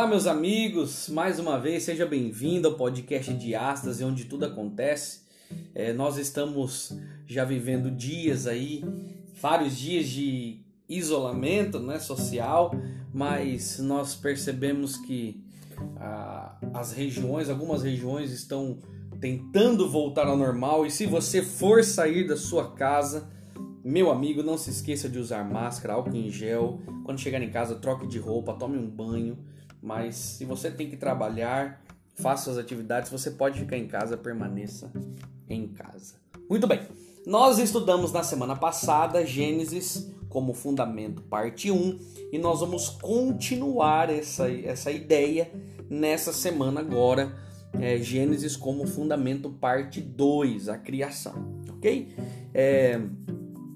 Olá, meus amigos, mais uma vez seja bem-vindo ao podcast de Astas, onde tudo acontece. É, nós estamos já vivendo dias aí, vários dias de isolamento né, social, mas nós percebemos que ah, as regiões, algumas regiões estão tentando voltar ao normal e se você for sair da sua casa, meu amigo, não se esqueça de usar máscara, álcool em gel. Quando chegar em casa, troque de roupa, tome um banho. Mas se você tem que trabalhar, faça suas atividades, você pode ficar em casa, permaneça em casa. Muito bem. Nós estudamos na semana passada Gênesis como fundamento, parte 1, e nós vamos continuar essa, essa ideia nessa semana agora. É, Gênesis como fundamento, parte 2, a criação, ok? É,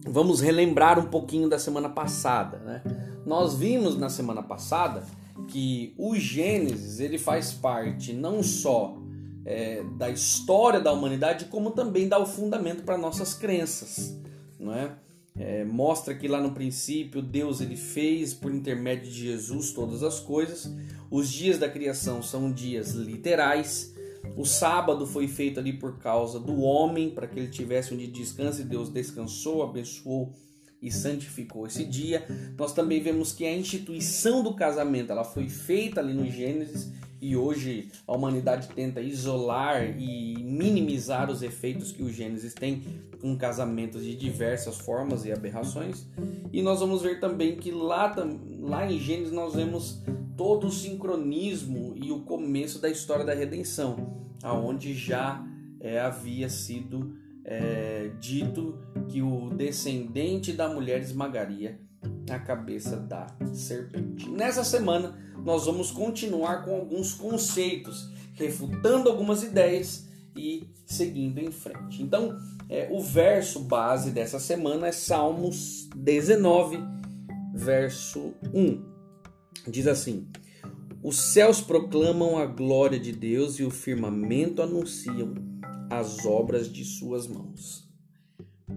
vamos relembrar um pouquinho da semana passada, né? Nós vimos na semana passada que o Gênesis ele faz parte não só é, da história da humanidade, como também dá o fundamento para nossas crenças, não é? é? mostra que lá no princípio Deus ele fez por intermédio de Jesus todas as coisas. Os dias da criação são dias literais. O sábado foi feito ali por causa do homem, para que ele tivesse um dia de descanso, e Deus descansou, abençoou e santificou esse dia. Nós também vemos que a instituição do casamento ela foi feita ali no Gênesis e hoje a humanidade tenta isolar e minimizar os efeitos que o Gênesis tem com casamentos de diversas formas e aberrações. E nós vamos ver também que lá, lá em Gênesis nós vemos todo o sincronismo e o começo da história da redenção, aonde já é, havia sido é, dito que o descendente da mulher esmagaria a cabeça da serpente. Nessa semana, nós vamos continuar com alguns conceitos, refutando algumas ideias e seguindo em frente. Então, é, o verso base dessa semana é Salmos 19, verso 1. Diz assim: Os céus proclamam a glória de Deus e o firmamento anunciam as obras de suas mãos.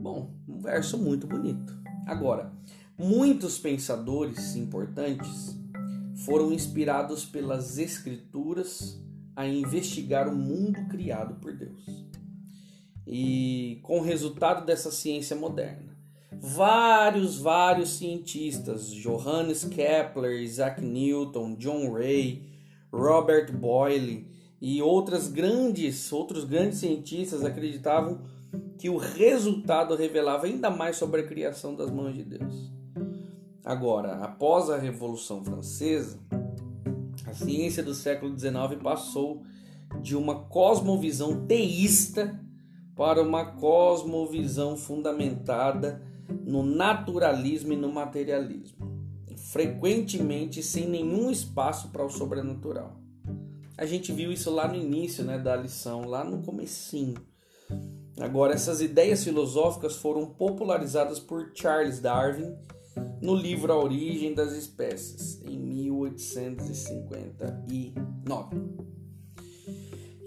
Bom, um verso muito bonito. Agora, muitos pensadores importantes foram inspirados pelas Escrituras a investigar o mundo criado por Deus. E com o resultado dessa ciência moderna, vários, vários cientistas, Johannes Kepler, Isaac Newton, John Ray, Robert Boyle, e outras grandes, outros grandes cientistas acreditavam que o resultado revelava ainda mais sobre a criação das mãos de Deus. Agora, após a Revolução Francesa, a ciência do século XIX passou de uma cosmovisão teísta para uma cosmovisão fundamentada no naturalismo e no materialismo, frequentemente sem nenhum espaço para o sobrenatural. A gente viu isso lá no início né, da lição, lá no comecinho. Agora, essas ideias filosóficas foram popularizadas por Charles Darwin no livro A Origem das Espécies, em 1859.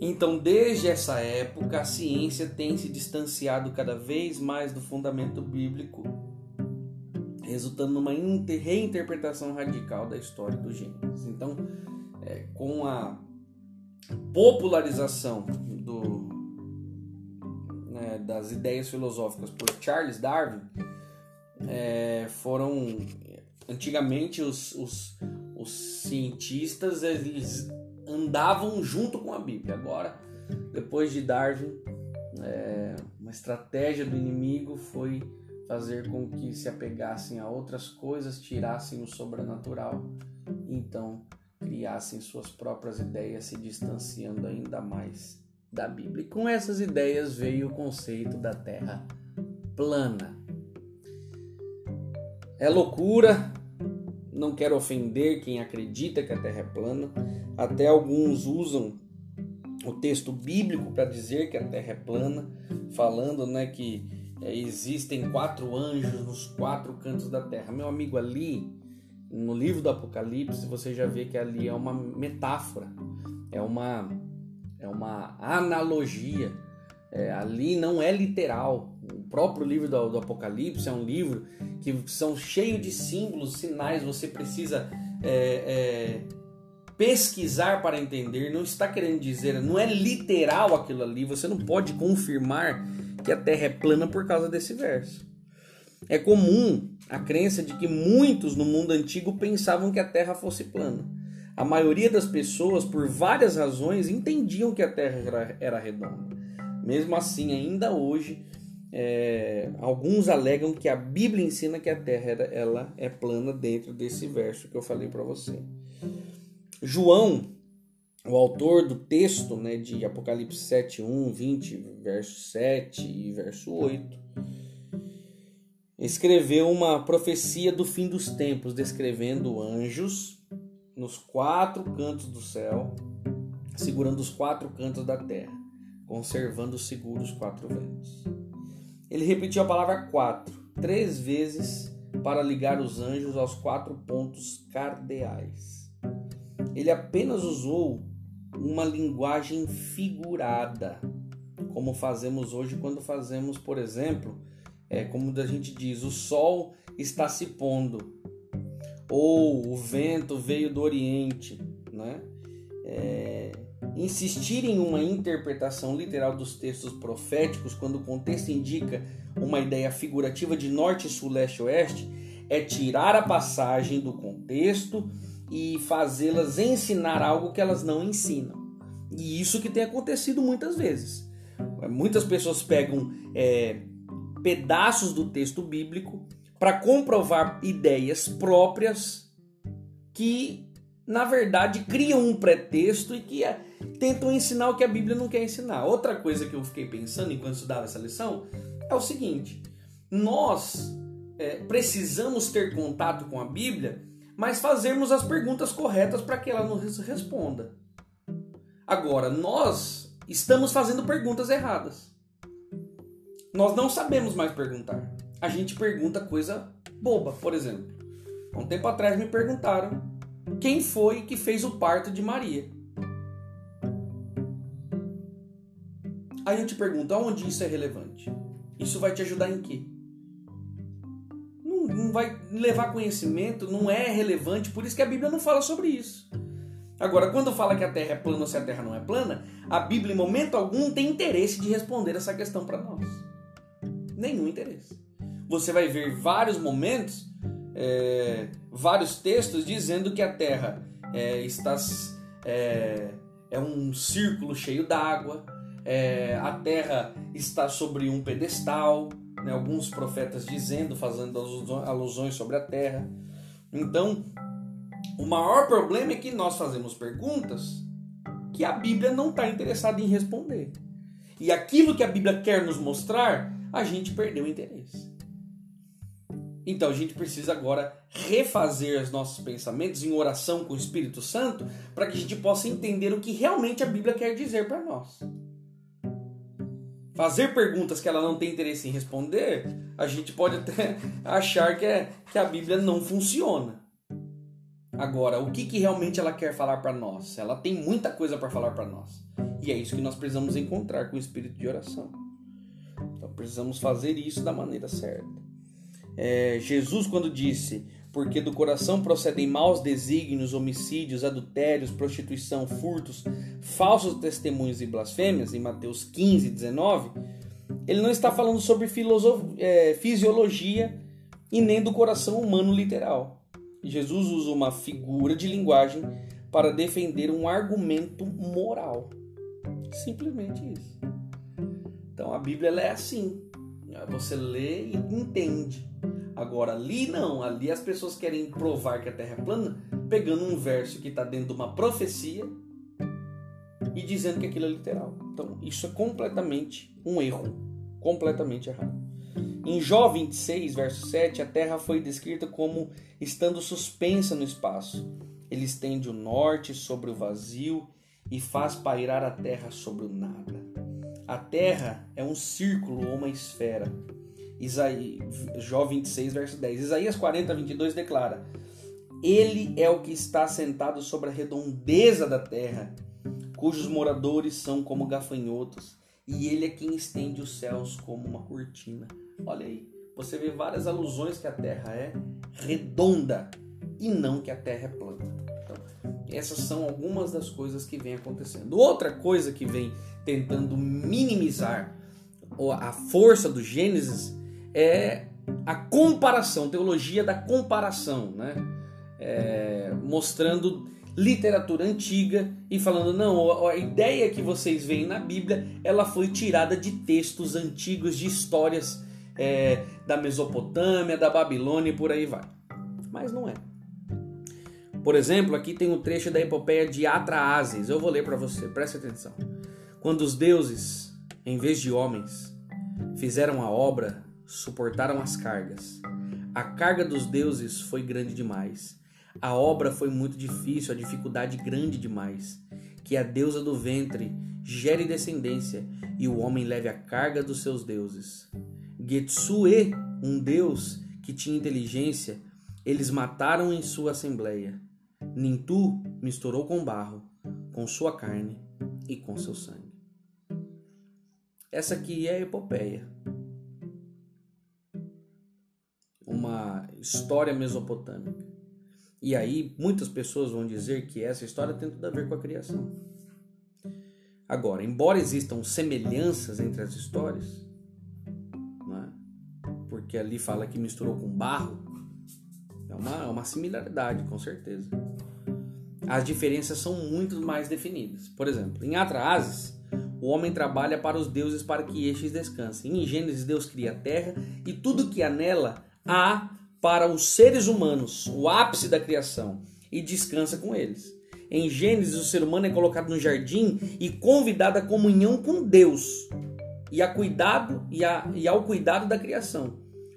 Então, desde essa época, a ciência tem se distanciado cada vez mais do fundamento bíblico, resultando numa reinterpretação radical da história do Gênesis. Então, é, com a popularização do, né, das ideias filosóficas por Charles Darwin é, foram antigamente os, os, os cientistas eles andavam junto com a Bíblia. Agora depois de Darwin é, uma estratégia do inimigo foi fazer com que se apegassem a outras coisas tirassem o sobrenatural então criassem suas próprias ideias, se distanciando ainda mais da Bíblia. E com essas ideias veio o conceito da Terra plana. É loucura, não quero ofender quem acredita que a Terra é plana. Até alguns usam o texto bíblico para dizer que a Terra é plana, falando né, que é, existem quatro anjos nos quatro cantos da Terra. Meu amigo, ali no livro do Apocalipse você já vê que ali é uma metáfora, é uma, é uma analogia. É, ali não é literal. O próprio livro do, do Apocalipse é um livro que são cheios de símbolos, sinais. Você precisa é, é, pesquisar para entender, não está querendo dizer, não é literal aquilo ali, você não pode confirmar que a Terra é plana por causa desse verso. É comum a crença de que muitos no mundo antigo pensavam que a Terra fosse plana. A maioria das pessoas, por várias razões, entendiam que a Terra era, redonda. Mesmo assim, ainda hoje, é, alguns alegam que a Bíblia ensina que a Terra era, ela é plana dentro desse verso que eu falei para você. João, o autor do texto né, de Apocalipse 7, 1, 20, verso 7 e verso 8, escreveu uma profecia do fim dos tempos, descrevendo anjos nos quatro cantos do céu, segurando os quatro cantos da terra, conservando seguros os quatro ventos. Ele repetiu a palavra quatro, três vezes, para ligar os anjos aos quatro pontos cardeais ele apenas usou uma linguagem figurada, como fazemos hoje quando fazemos, por exemplo, é, como a gente diz, o sol está se pondo, ou o vento veio do Oriente, né? É, insistir em uma interpretação literal dos textos proféticos, quando o contexto indica uma ideia figurativa de norte, sul, leste, oeste, é tirar a passagem do contexto e fazê-las ensinar algo que elas não ensinam. E isso que tem acontecido muitas vezes. Muitas pessoas pegam é, pedaços do texto bíblico para comprovar ideias próprias que, na verdade, criam um pretexto e que é, tentam ensinar o que a Bíblia não quer ensinar. Outra coisa que eu fiquei pensando enquanto estudava essa lição é o seguinte: nós é, precisamos ter contato com a Bíblia mas fazermos as perguntas corretas para que ela nos responda. Agora, nós estamos fazendo perguntas erradas. Nós não sabemos mais perguntar. A gente pergunta coisa boba, por exemplo. Um tempo atrás me perguntaram quem foi que fez o parto de Maria. Aí eu te pergunto, aonde isso é relevante? Isso vai te ajudar em quê? não vai levar conhecimento, não é relevante, por isso que a Bíblia não fala sobre isso. Agora, quando fala que a Terra é plana ou se a Terra não é plana, a Bíblia em momento algum tem interesse de responder essa questão para nós. Nenhum interesse. Você vai ver vários momentos, é, vários textos dizendo que a Terra é, está é, é um círculo cheio d'água, é, a Terra está sobre um pedestal, né, alguns profetas dizendo, fazendo alusões sobre a terra. Então, o maior problema é que nós fazemos perguntas que a Bíblia não está interessada em responder. E aquilo que a Bíblia quer nos mostrar, a gente perdeu o interesse. Então a gente precisa agora refazer os nossos pensamentos em oração com o Espírito Santo para que a gente possa entender o que realmente a Bíblia quer dizer para nós fazer perguntas que ela não tem interesse em responder, a gente pode até achar que, é, que a Bíblia não funciona. Agora, o que, que realmente ela quer falar para nós? Ela tem muita coisa para falar para nós. E é isso que nós precisamos encontrar com o espírito de oração. Então, precisamos fazer isso da maneira certa. É, Jesus, quando disse porque do coração procedem maus desígnios, homicídios, adultérios, prostituição, furtos, falsos testemunhos e blasfêmias, em Mateus 15, 19, ele não está falando sobre é, fisiologia e nem do coração humano literal. Jesus usa uma figura de linguagem para defender um argumento moral. Simplesmente isso. Então a Bíblia é assim. Você lê e entende. Agora, ali não, ali as pessoas querem provar que a Terra é plana, pegando um verso que está dentro de uma profecia e dizendo que aquilo é literal. Então, isso é completamente um erro, completamente errado. Em Jó 26, verso 7, a terra foi descrita como estando suspensa no espaço. Ele estende o norte sobre o vazio e faz pairar a terra sobre o nada. A terra é um círculo ou uma esfera. Isaías, Jó 26, verso 10. Isaías 40, 22 declara: Ele é o que está sentado sobre a redondeza da terra, cujos moradores são como gafanhotos, e ele é quem estende os céus como uma cortina. Olha aí, você vê várias alusões que a terra é redonda e não que a terra é plana. Essas são algumas das coisas que vem acontecendo. Outra coisa que vem tentando minimizar a força do Gênesis é a comparação, teologia da comparação, né? É, mostrando literatura antiga e falando não, a ideia que vocês veem na Bíblia, ela foi tirada de textos antigos, de histórias é, da Mesopotâmia, da Babilônia e por aí vai. Mas não é. Por exemplo, aqui tem um trecho da epopeia de Atraazes. Eu vou ler para você, preste atenção. Quando os deuses, em vez de homens, fizeram a obra, suportaram as cargas. A carga dos deuses foi grande demais. A obra foi muito difícil, a dificuldade grande demais. Que a deusa do ventre gere descendência e o homem leve a carga dos seus deuses. Getsue, um deus que tinha inteligência, eles mataram em sua assembleia. Nintu misturou com barro, com sua carne e com seu sangue. Essa aqui é a epopeia. Uma história mesopotâmica. E aí muitas pessoas vão dizer que essa história tem tudo a ver com a criação. Agora, embora existam semelhanças entre as histórias, porque ali fala que misturou com barro, é uma, é uma similaridade, com certeza. As diferenças são muito mais definidas. Por exemplo, em Atrases, o homem trabalha para os deuses para que estes descansem. Em Gênesis, Deus cria a terra e tudo que há nela há para os seres humanos, o ápice da criação, e descansa com eles. Em Gênesis, o ser humano é colocado no jardim e convidado à comunhão com Deus e, a cuidado, e, a, e ao cuidado da criação.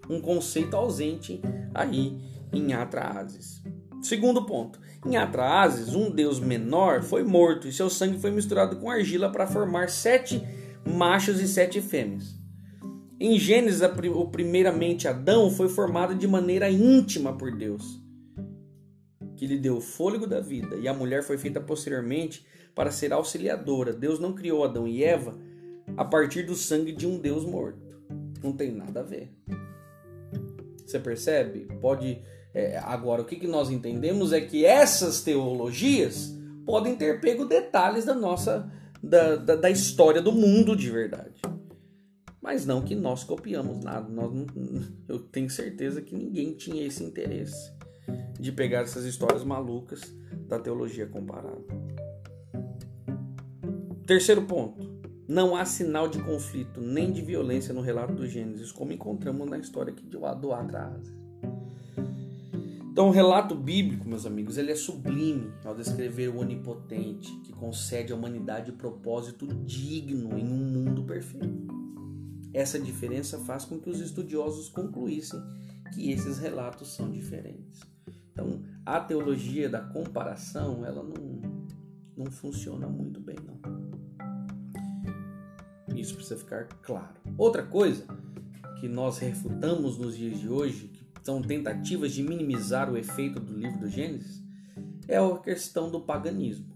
Um conceito ausente aí em Atraazes. Segundo ponto. Em Atraazes, um deus menor foi morto e seu sangue foi misturado com argila para formar sete machos e sete fêmeas. Em Gênesis, o primeiramente Adão foi formado de maneira íntima por Deus, que lhe deu o fôlego da vida, e a mulher foi feita posteriormente para ser auxiliadora. Deus não criou Adão e Eva a partir do sangue de um Deus morto. Não tem nada a ver. Você percebe? Pode. É, agora, o que, que nós entendemos é que essas teologias podem ter pego detalhes da nossa. da, da, da história do mundo de verdade. Mas não que nós copiamos nada. Nós eu tenho certeza que ninguém tinha esse interesse de pegar essas histórias malucas da teologia comparada. Terceiro ponto. Não há sinal de conflito nem de violência no relato do Gênesis, como encontramos na história aqui do Atraas. Então, o relato bíblico, meus amigos, ele é sublime ao descrever o onipotente que concede à humanidade propósito digno em um mundo perfeito. Essa diferença faz com que os estudiosos concluíssem que esses relatos são diferentes. Então, a teologia da comparação, ela não, não funciona muito bem, não. Isso precisa ficar claro. Outra coisa que nós refutamos nos dias de hoje, são tentativas de minimizar o efeito do livro do Gênesis, é a questão do paganismo.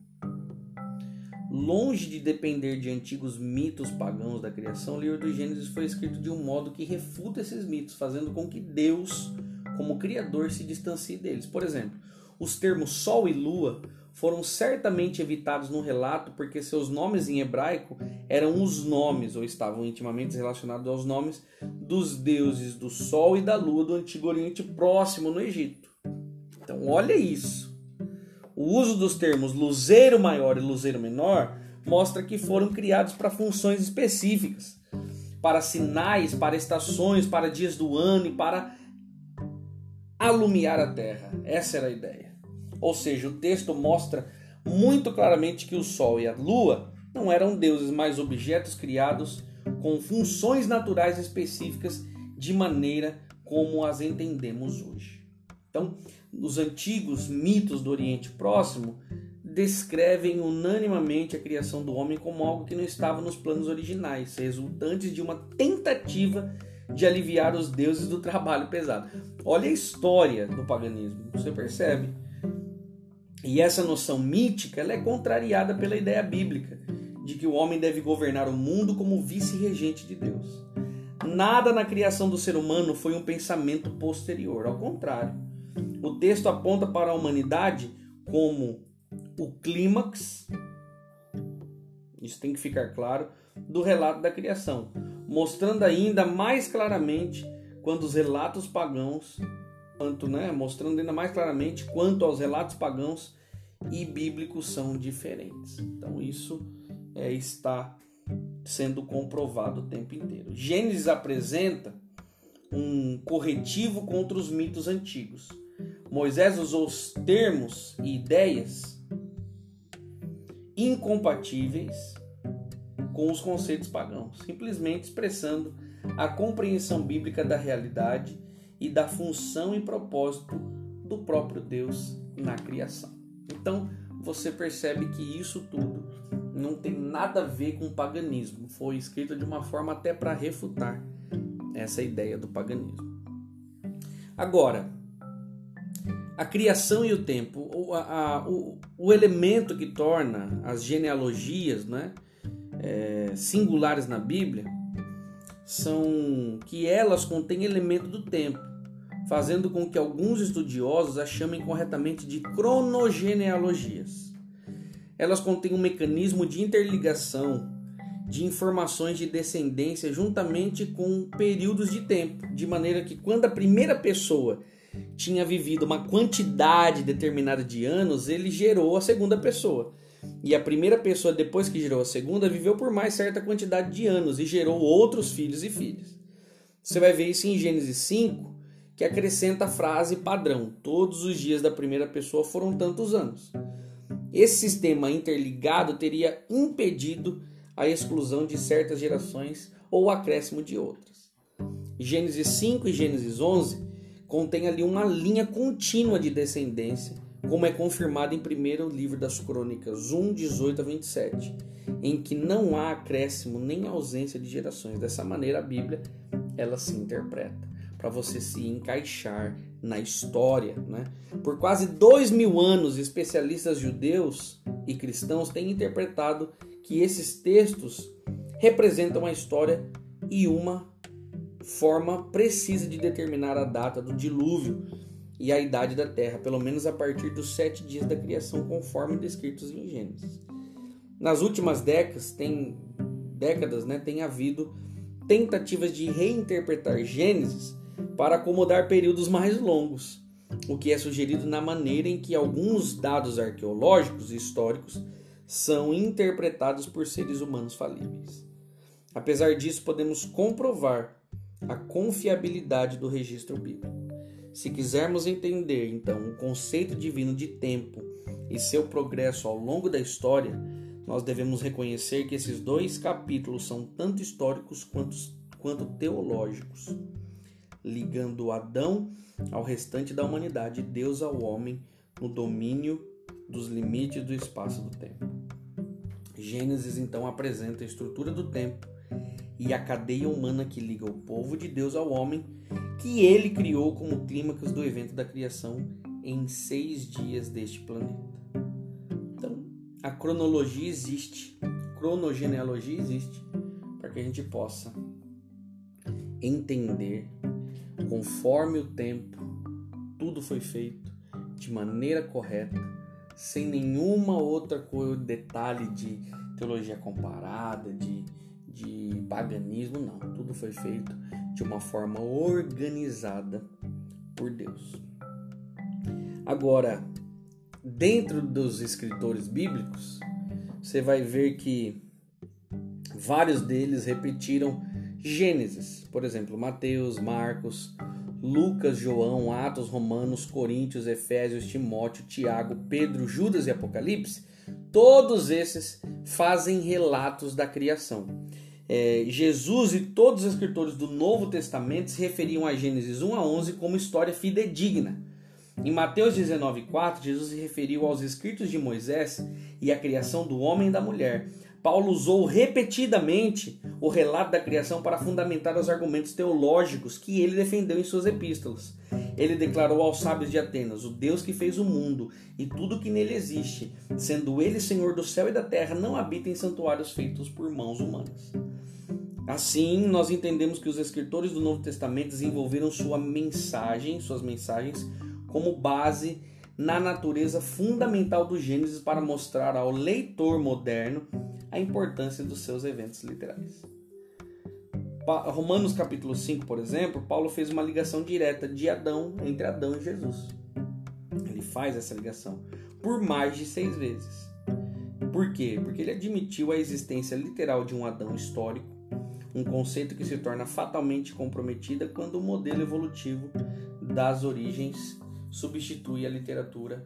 Longe de depender de antigos mitos pagãos da criação, o livro do Gênesis foi escrito de um modo que refuta esses mitos, fazendo com que Deus, como Criador, se distancie deles. Por exemplo, os termos Sol e Lua foram certamente evitados no relato porque seus nomes em hebraico eram os nomes, ou estavam intimamente relacionados aos nomes dos deuses do Sol e da Lua do Antigo Oriente Próximo no Egito. Então, olha isso. O uso dos termos luzeiro maior e luzeiro menor mostra que foram criados para funções específicas, para sinais, para estações, para dias do ano e para alumiar a terra. Essa era a ideia. Ou seja, o texto mostra muito claramente que o Sol e a Lua não eram deuses, mas objetos criados com funções naturais específicas de maneira como as entendemos hoje. Então, os antigos mitos do Oriente Próximo descrevem unanimamente a criação do homem como algo que não estava nos planos originais, resultantes de uma tentativa de aliviar os deuses do trabalho pesado. Olha a história do paganismo, você percebe? E essa noção mítica é contrariada pela ideia bíblica de que o homem deve governar o mundo como vice-regente de Deus. Nada na criação do ser humano foi um pensamento posterior, ao contrário. O texto aponta para a humanidade como o clímax, isso tem que ficar claro, do relato da criação, mostrando ainda mais claramente quando os relatos pagãos, quanto, né, mostrando ainda mais claramente quanto aos relatos pagãos e bíblicos são diferentes. Então isso é, está sendo comprovado o tempo inteiro. Gênesis apresenta um corretivo contra os mitos antigos. Moisés usou os termos e ideias incompatíveis com os conceitos pagãos, simplesmente expressando a compreensão bíblica da realidade e da função e propósito do próprio Deus na criação. Então, você percebe que isso tudo não tem nada a ver com paganismo. Foi escrito de uma forma até para refutar essa ideia do paganismo. Agora, a criação e o tempo, o, a, o, o elemento que torna as genealogias, né, é, singulares na Bíblia são que elas contêm elemento do tempo, fazendo com que alguns estudiosos as chamem corretamente de cronogenealogias. Elas contêm um mecanismo de interligação de informações de descendência juntamente com períodos de tempo, de maneira que quando a primeira pessoa tinha vivido uma quantidade determinada de anos, ele gerou a segunda pessoa. E a primeira pessoa, depois que gerou a segunda, viveu por mais certa quantidade de anos e gerou outros filhos e filhas. Você vai ver isso em Gênesis 5, que acrescenta a frase padrão: todos os dias da primeira pessoa foram tantos anos. Esse sistema interligado teria impedido a exclusão de certas gerações ou o acréscimo de outras. Gênesis 5 e Gênesis 11 contém ali uma linha contínua de descendência como é confirmado em primeiro livro das Crônicas 1, 18 a 27, em que não há acréscimo nem ausência de gerações. Dessa maneira, a Bíblia ela se interpreta para você se encaixar na história. Né? Por quase dois mil anos, especialistas judeus e cristãos têm interpretado que esses textos representam a história e uma forma precisa de determinar a data do dilúvio e a idade da terra, pelo menos a partir dos sete dias da criação, conforme descritos em Gênesis. Nas últimas décadas, tem, décadas né, tem havido tentativas de reinterpretar Gênesis para acomodar períodos mais longos, o que é sugerido na maneira em que alguns dados arqueológicos e históricos são interpretados por seres humanos falíveis. Apesar disso, podemos comprovar a confiabilidade do registro bíblico. Se quisermos entender então o conceito divino de tempo e seu progresso ao longo da história, nós devemos reconhecer que esses dois capítulos são tanto históricos quanto, quanto teológicos, ligando Adão ao restante da humanidade, Deus ao homem no domínio dos limites do espaço do tempo. Gênesis então apresenta a estrutura do tempo e a cadeia humana que liga o povo de Deus ao homem que ele criou como clímax do evento da criação em seis dias deste planeta. Então, a cronologia existe, cronogenealogia existe, para que a gente possa entender conforme o tempo tudo foi feito de maneira correta, sem nenhuma outra coisa, detalhe de teologia comparada, de, de paganismo, não. Tudo foi feito de uma forma organizada por Deus. Agora, dentro dos escritores bíblicos, você vai ver que vários deles repetiram Gênesis, por exemplo, Mateus, Marcos, Lucas, João, Atos, Romanos, Coríntios, Efésios, Timóteo, Tiago, Pedro, Judas e Apocalipse, todos esses fazem relatos da criação. é, Jesus e todos os escritores do Novo Testamento se referiam a Gênesis 1 a 11 como história fidedigna. Em Mateus 19,4, Jesus se referiu aos escritos de Moisés e à criação do homem e da mulher. Paulo usou repetidamente o relato da criação para fundamentar os argumentos teológicos que ele defendeu em suas epístolas. Ele declarou aos sábios de Atenas: O Deus que fez o mundo e tudo que nele existe, sendo ele Senhor do céu e da terra, não habita em santuários feitos por mãos humanas. Assim, nós entendemos que os escritores do Novo Testamento desenvolveram sua mensagem, suas mensagens, como base na natureza fundamental do Gênesis para mostrar ao leitor moderno a importância dos seus eventos literais. Romanos capítulo 5, por exemplo, Paulo fez uma ligação direta de Adão entre Adão e Jesus. Ele faz essa ligação por mais de seis vezes. Por quê? Porque ele admitiu a existência literal de um Adão histórico, um conceito que se torna fatalmente comprometida quando o modelo evolutivo das origens substitui a literatura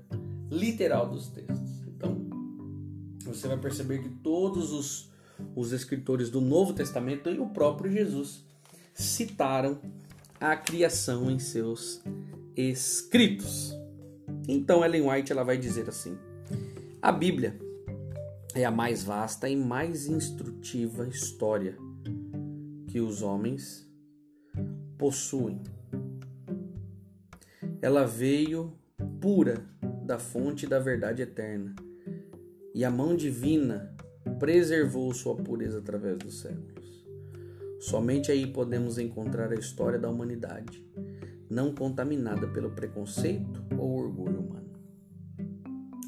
literal dos textos. Você vai perceber que todos os, os escritores do Novo Testamento e o próprio Jesus citaram a criação em seus escritos. Então Ellen White ela vai dizer assim: a Bíblia é a mais vasta e mais instrutiva história que os homens possuem. Ela veio pura da fonte da verdade eterna e a mão divina preservou sua pureza através dos séculos. Somente aí podemos encontrar a história da humanidade, não contaminada pelo preconceito ou orgulho humano.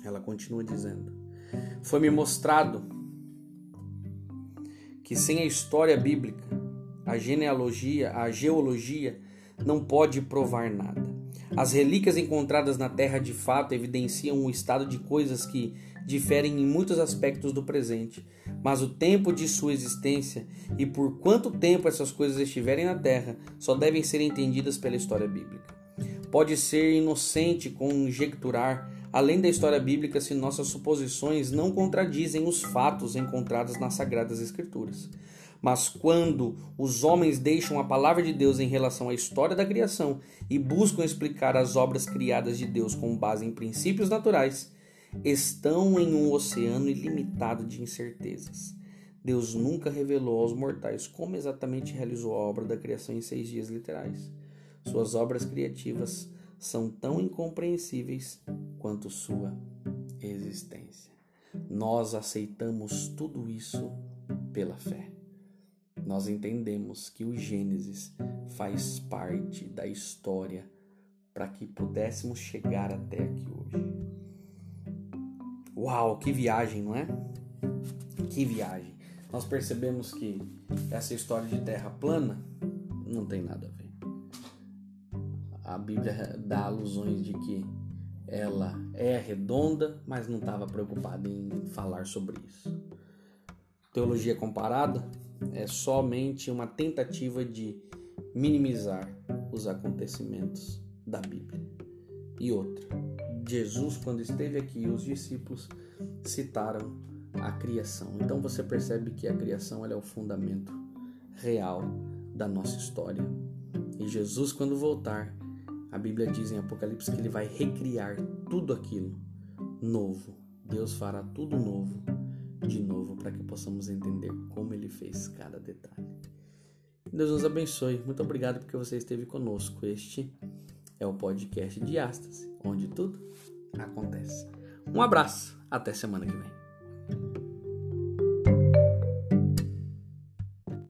Ela continua dizendo: Foi-me mostrado que sem a história bíblica, a genealogia, a geologia não pode provar nada. As relíquias encontradas na terra de fato evidenciam um estado de coisas que diferem em muitos aspectos do presente, mas o tempo de sua existência e por quanto tempo essas coisas estiverem na terra só devem ser entendidas pela história bíblica. Pode ser inocente conjecturar, além da história bíblica, se nossas suposições não contradizem os fatos encontrados nas Sagradas Escrituras. Mas quando os homens deixam a palavra de Deus em relação à história da criação e buscam explicar as obras criadas de Deus com base em princípios naturais, estão em um oceano ilimitado de incertezas. Deus nunca revelou aos mortais como exatamente realizou a obra da criação em seis dias literais. Suas obras criativas são tão incompreensíveis quanto sua existência. Nós aceitamos tudo isso pela fé. Nós entendemos que o Gênesis faz parte da história para que pudéssemos chegar até aqui hoje. Uau, que viagem, não é? Que viagem. Nós percebemos que essa história de terra plana não tem nada a ver. A Bíblia dá alusões de que ela é redonda, mas não estava preocupada em falar sobre isso. Teologia comparada é somente uma tentativa de minimizar os acontecimentos da Bíblia. E outra, Jesus, quando esteve aqui, os discípulos citaram a criação. Então você percebe que a criação é o fundamento real da nossa história. E Jesus, quando voltar, a Bíblia diz em Apocalipse que ele vai recriar tudo aquilo novo. Deus fará tudo novo de novo para que possamos entender como ele fez cada detalhe. Deus nos abençoe. Muito obrigado porque você esteve conosco. Este é o podcast de Astas, onde tudo acontece. Um abraço, até semana que vem.